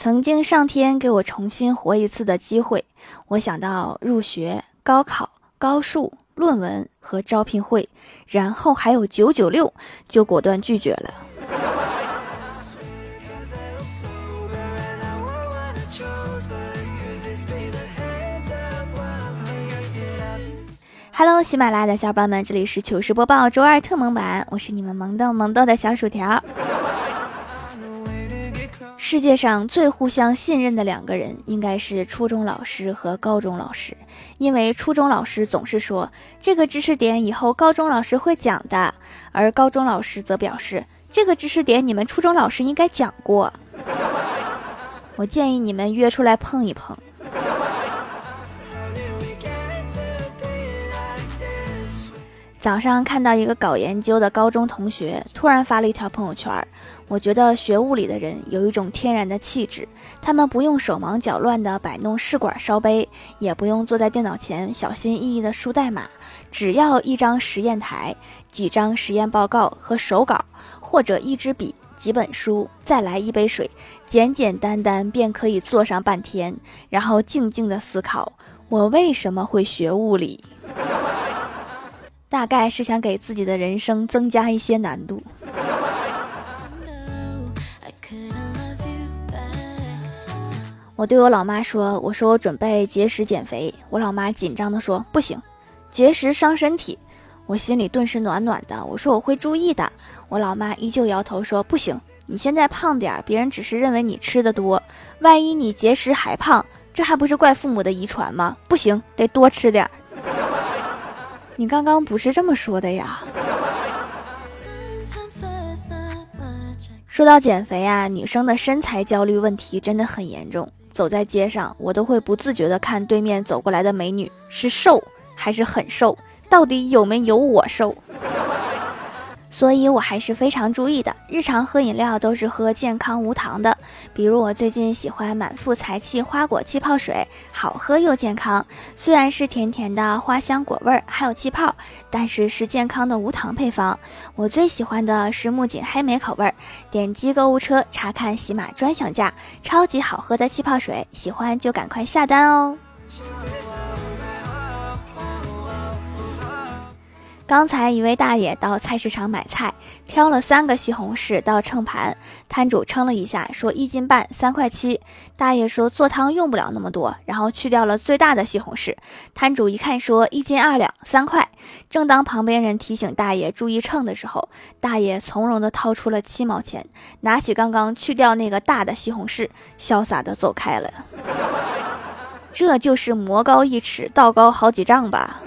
曾经上天给我重新活一次的机会，我想到入学、高考、高数、论文和招聘会，然后还有九九六，就果断拒绝了。Hello，喜马拉雅的小伙伴们，这里是糗事播报周二特萌版，我是你们萌豆萌豆的小薯条。世界上最互相信任的两个人，应该是初中老师和高中老师，因为初中老师总是说这个知识点以后高中老师会讲的，而高中老师则表示这个知识点你们初中老师应该讲过。我建议你们约出来碰一碰。早上看到一个搞研究的高中同学突然发了一条朋友圈，我觉得学物理的人有一种天然的气质，他们不用手忙脚乱地摆弄试管烧杯，也不用坐在电脑前小心翼翼地输代码，只要一张实验台、几张实验报告和手稿，或者一支笔、几本书，再来一杯水，简简单单便可以坐上半天，然后静静地思考：我为什么会学物理？大概是想给自己的人生增加一些难度。我对我老妈说：“我说我准备节食减肥。”我老妈紧张的说：“不行，节食伤身体。”我心里顿时暖暖的。我说：“我会注意的。”我老妈依旧摇头说：“不行，你现在胖点儿，别人只是认为你吃的多，万一你节食还胖，这还不是怪父母的遗传吗？不行，得多吃点儿。”你刚刚不是这么说的呀？说到减肥啊，女生的身材焦虑问题真的很严重。走在街上，我都会不自觉的看对面走过来的美女是瘦还是很瘦，到底有没有我瘦？所以我还是非常注意的。日常喝饮料都是喝健康无糖的，比如我最近喜欢满腹才气花果气泡水，好喝又健康。虽然是甜甜的花香果味儿，还有气泡，但是是健康的无糖配方。我最喜欢的是木槿黑莓口味儿。点击购物车查看喜马专享价，超级好喝的气泡水，喜欢就赶快下单哦。刚才一位大爷到菜市场买菜，挑了三个西红柿到秤盘，摊主称了一下，说一斤半三块七。大爷说做汤用不了那么多，然后去掉了最大的西红柿。摊主一看说一斤二两三块。正当旁边人提醒大爷注意秤的时候，大爷从容地掏出了七毛钱，拿起刚刚去掉那个大的西红柿，潇洒地走开了。这就是魔高一尺，道高好几丈吧。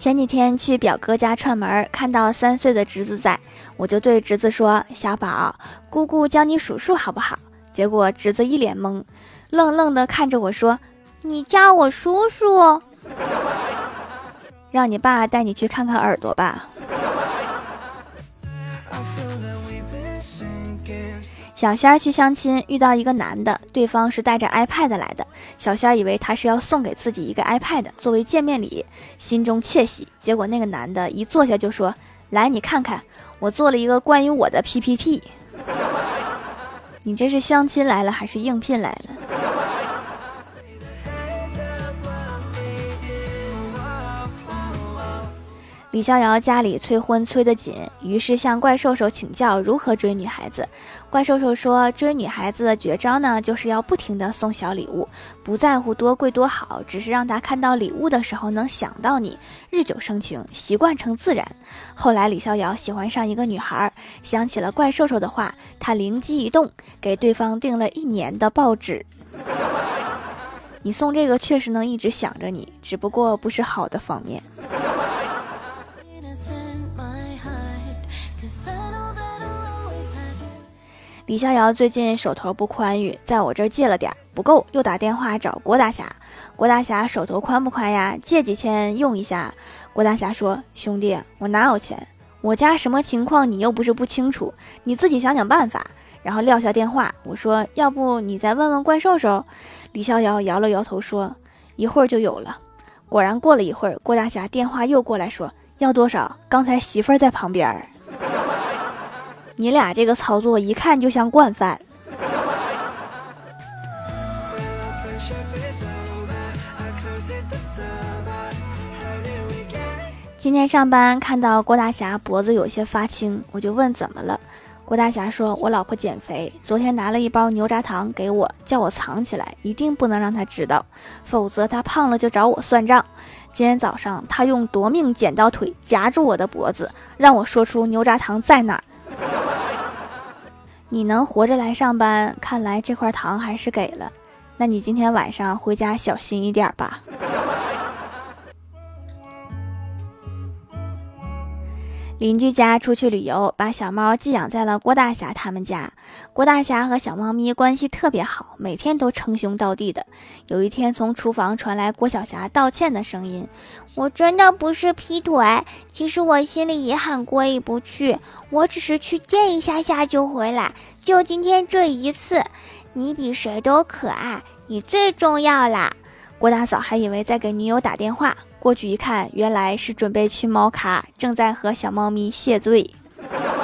前几天去表哥家串门，看到三岁的侄子在，我就对侄子说：“小宝，姑姑教你数数好不好？”结果侄子一脸懵，愣愣的看着我说：“你叫我叔叔，让你爸带你去看看耳朵吧。”小仙儿去相亲，遇到一个男的，对方是带着 iPad 来的。小仙儿以为他是要送给自己一个 iPad 作为见面礼，心中窃喜。结果那个男的一坐下就说：“来，你看看，我做了一个关于我的 PPT。你这是相亲来了还是应聘来了？”李逍遥家里催婚催得紧，于是向怪兽兽请教如何追女孩子。怪兽兽说，追女孩子的绝招呢，就是要不停的送小礼物，不在乎多贵多好，只是让她看到礼物的时候能想到你，日久生情，习惯成自然。后来李逍遥喜欢上一个女孩，想起了怪兽兽的话，他灵机一动，给对方订了一年的报纸。你送这个确实能一直想着你，只不过不是好的方面。李逍遥最近手头不宽裕，在我这儿借了点不够，又打电话找郭大侠。郭大侠手头宽不宽呀？借几千用一下。郭大侠说：“兄弟，我哪有钱？我家什么情况你又不是不清楚，你自己想想办法。”然后撂下电话，我说：“要不你再问问怪兽兽？”李逍遥摇了摇头说：“一会儿就有了。”果然过了一会儿，郭大侠电话又过来说：“要多少？刚才媳妇儿在旁边。”你俩这个操作一看就像惯犯。今天上班看到郭大侠脖子有些发青，我就问怎么了。郭大侠说：“我老婆减肥，昨天拿了一包牛轧糖给我，叫我藏起来，一定不能让她知道，否则她胖了就找我算账。今天早上她用夺命剪刀腿夹住我的脖子，让我说出牛轧糖在哪儿。你能活着来上班，看来这块糖还是给了。那你今天晚上回家小心一点吧。”邻居家出去旅游，把小猫寄养在了郭大侠他们家。郭大侠和小猫咪关系特别好，每天都称兄道弟的。有一天，从厨房传来郭晓霞道歉的声音：“我真的不是劈腿，其实我心里也很过意不去。我只是去见一下下就回来，就今天这一次。你比谁都可爱，你最重要啦。”郭大嫂还以为在给女友打电话，过去一看，原来是准备去猫咖，正在和小猫咪谢罪。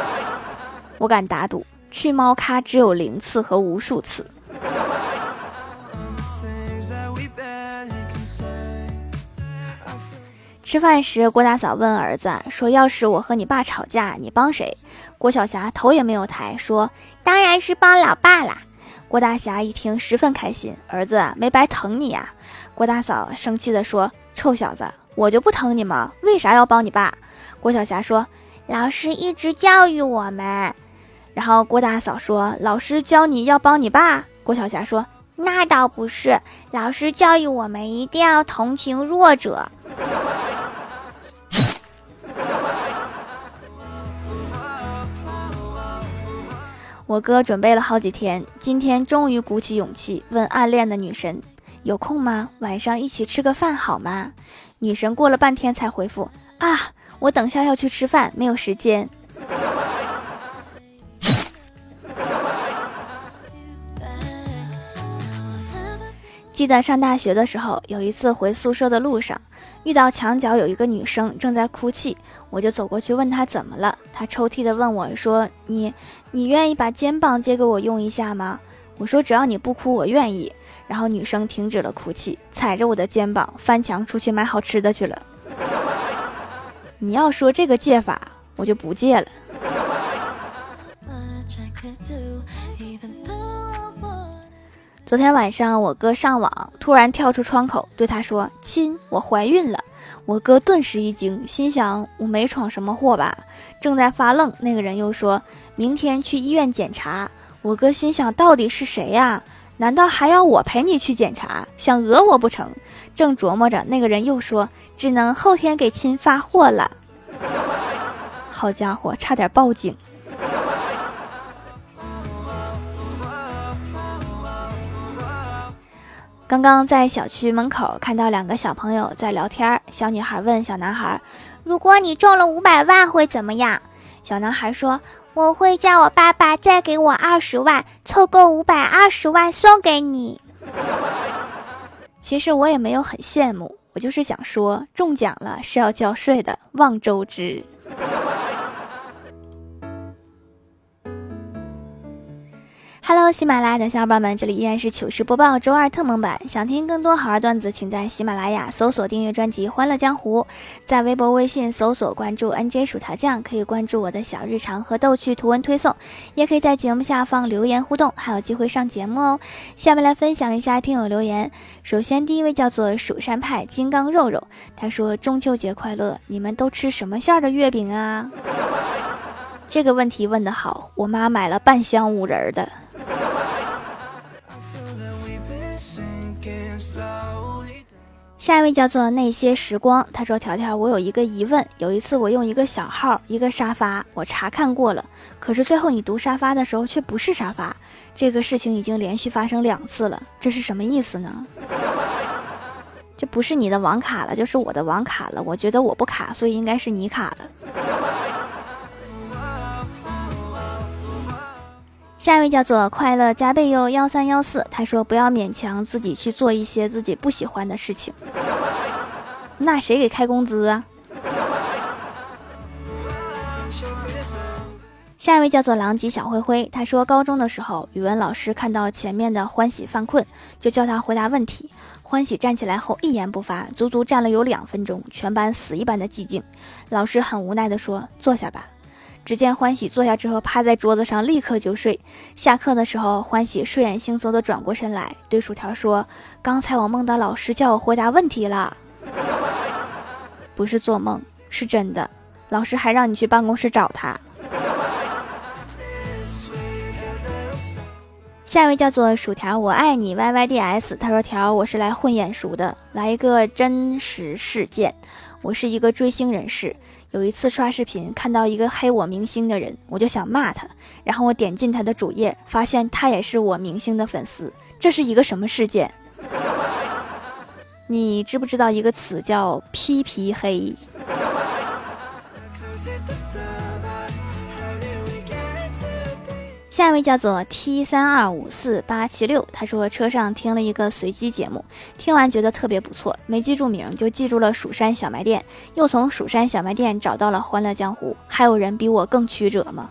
我敢打赌，去猫咖只有零次和无数次。吃饭时，郭大嫂问儿子说：“要是我和你爸吵架，你帮谁？”郭晓霞头也没有抬，说：“当然是帮老爸啦。”郭大侠一听，十分开心，儿子没白疼你呀。郭大嫂生气地说：“臭小子，我就不疼你吗？为啥要帮你爸？”郭晓霞说：“老师一直教育我们。”然后郭大嫂说：“老师教你要帮你爸？”郭晓霞说：“那倒不是，老师教育我们一定要同情弱者。”我哥准备了好几天，今天终于鼓起勇气问暗恋的女神。有空吗？晚上一起吃个饭好吗？女神过了半天才回复啊，我等下要去吃饭，没有时间。记得上大学的时候，有一次回宿舍的路上，遇到墙角有一个女生正在哭泣，我就走过去问她怎么了。她抽泣的问我说：“你，你愿意把肩膀借给我用一下吗？”我说：“只要你不哭，我愿意。”然后女生停止了哭泣，踩着我的肩膀翻墙出去买好吃的去了。你要说这个借法，我就不借了。昨天晚上我哥上网，突然跳出窗口对他说：“亲，我怀孕了。”我哥顿时一惊，心想：“我没闯什么祸吧？”正在发愣，那个人又说明天去医院检查。我哥心想：“到底是谁呀？”难道还要我陪你去检查？想讹我不成？正琢磨着，那个人又说：“只能后天给亲发货了。”好家伙，差点报警！刚刚在小区门口看到两个小朋友在聊天，小女孩问小男孩：“如果你中了五百万会怎么样？”小男孩说。我会叫我爸爸再给我二十万，凑够五百二十万送给你。其实我也没有很羡慕，我就是想说，中奖了是要交税的，望周知。Hello，喜马拉雅的小伙伴们，这里依然是糗事播报周二特蒙版。想听更多好玩段子，请在喜马拉雅搜索订阅专辑《欢乐江湖》，在微博、微信搜索关注 NJ 薯条酱，可以关注我的小日常和逗趣图文推送，也可以在节目下方留言互动，还有机会上节目哦。下面来分享一下听友留言。首先，第一位叫做蜀山派金刚肉肉，他说：“中秋节快乐，你们都吃什么馅的月饼啊？”这个问题问得好，我妈买了半箱五仁的。下一位叫做那些时光，他说：“条条，我有一个疑问。有一次我用一个小号一个沙发，我查看过了，可是最后你读沙发的时候却不是沙发。这个事情已经连续发生两次了，这是什么意思呢？这不是你的网卡了，就是我的网卡了。我觉得我不卡，所以应该是你卡了。”下一位叫做快乐加倍哟幺三幺四，他说不要勉强自己去做一些自己不喜欢的事情，那谁给开工资啊？下一位叫做狼藉小灰灰，他说高中的时候，语文老师看到前面的欢喜犯困，就叫他回答问题。欢喜站起来后一言不发，足足站了有两分钟，全班死一般的寂静。老师很无奈地说：“坐下吧。”只见欢喜坐下之后，趴在桌子上立刻就睡。下课的时候，欢喜睡眼惺忪地转过身来，对薯条说：“刚才我梦到老师叫我回答问题了，不是做梦，是真的。老师还让你去办公室找他。”下一位叫做薯条，我爱你 Y Y D S。他说：“条，我是来混眼熟的，来一个真实事件。我是一个追星人士。”有一次刷视频看到一个黑我明星的人，我就想骂他，然后我点进他的主页，发现他也是我明星的粉丝。这是一个什么事件？你知不知道一个词叫“批皮黑”？下一位叫做 T 三二五四八七六，他说车上听了一个随机节目，听完觉得特别不错，没记住名就记住了蜀山小卖店，又从蜀山小卖店找到了欢乐江湖。还有人比我更曲折吗？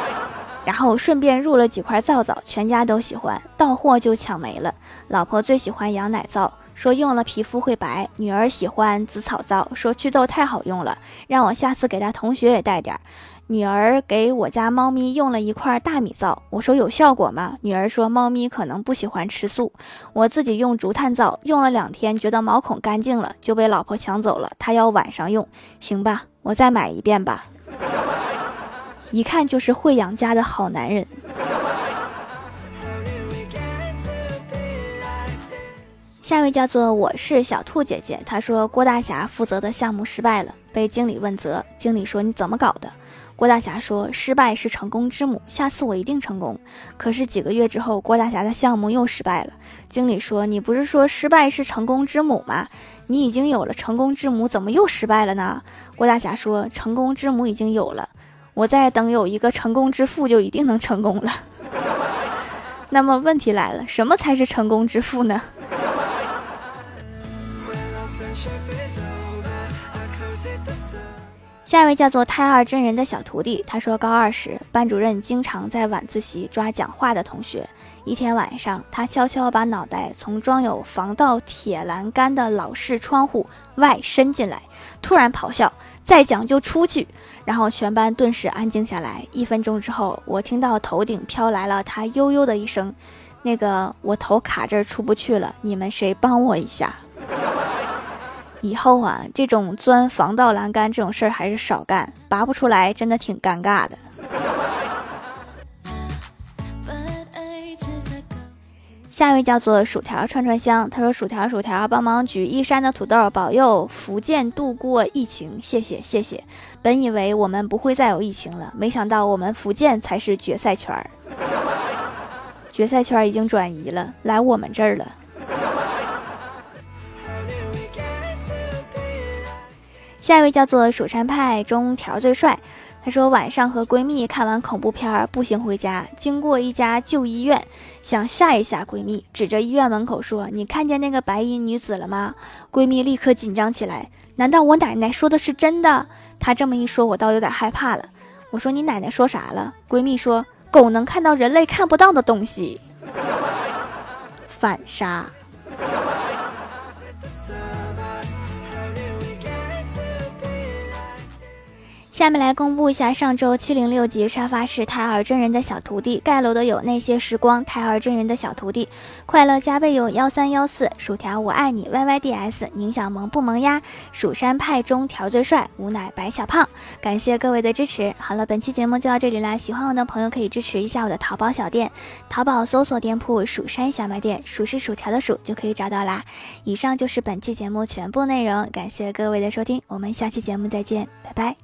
然后顺便入了几块皂皂，全家都喜欢，到货就抢没了。老婆最喜欢羊奶皂，说用了皮肤会白；女儿喜欢紫草皂，说祛痘太好用了，让我下次给她同学也带点儿。女儿给我家猫咪用了一块大米皂，我说有效果吗？女儿说猫咪可能不喜欢吃素。我自己用竹炭皂，用了两天，觉得毛孔干净了，就被老婆抢走了。她要晚上用，行吧，我再买一遍吧。一看就是会养家的好男人。下一位叫做我是小兔姐姐，她说郭大侠负责的项目失败了，被经理问责。经理说你怎么搞的？郭大侠说：“失败是成功之母，下次我一定成功。”可是几个月之后，郭大侠的项目又失败了。经理说：“你不是说失败是成功之母吗？你已经有了成功之母，怎么又失败了呢？”郭大侠说：“成功之母已经有了，我再等有一个成功之父，就一定能成功了。”那么问题来了，什么才是成功之父呢？下一位叫做太二真人的小徒弟，他说高二时，班主任经常在晚自习抓讲话的同学。一天晚上，他悄悄把脑袋从装有防盗铁栏杆的老式窗户外伸进来，突然咆哮：“再讲就出去！”然后全班顿时安静下来。一分钟之后，我听到头顶飘来了他悠悠的一声：“那个，我头卡这儿出不去了，你们谁帮我一下？”以后啊，这种钻防盗栏杆这种事儿还是少干，拔不出来真的挺尴尬的。下一位叫做薯条串串香，他说：“薯条薯条，帮忙举一山的土豆，保佑福建度过疫情，谢谢谢谢。本以为我们不会再有疫情了，没想到我们福建才是决赛圈儿，决赛圈已经转移了，来我们这儿了。”下一位叫做蜀山派中条最帅，他说晚上和闺蜜看完恐怖片儿，步行回家，经过一家旧医院，想吓一吓闺蜜，指着医院门口说：“你看见那个白衣女子了吗？”闺蜜立刻紧张起来，难道我奶奶说的是真的？她这么一说，我倒有点害怕了。我说：“你奶奶说啥了？”闺蜜说：“狗能看到人类看不到的东西，反杀。”下面来公布一下上周七零六级沙发是胎儿真人的小徒弟盖楼的有那些时光胎儿真人的小徒弟快乐加倍有幺三幺四薯条我爱你 Y Y D S 宁小萌不萌呀蜀山派中条最帅无奶白小胖感谢各位的支持。好了，本期节目就到这里啦，喜欢我的朋友可以支持一下我的淘宝小店，淘宝搜索店铺蜀山小卖店，数是薯条的数就可以找到啦。以上就是本期节目全部内容，感谢各位的收听，我们下期节目再见，拜拜。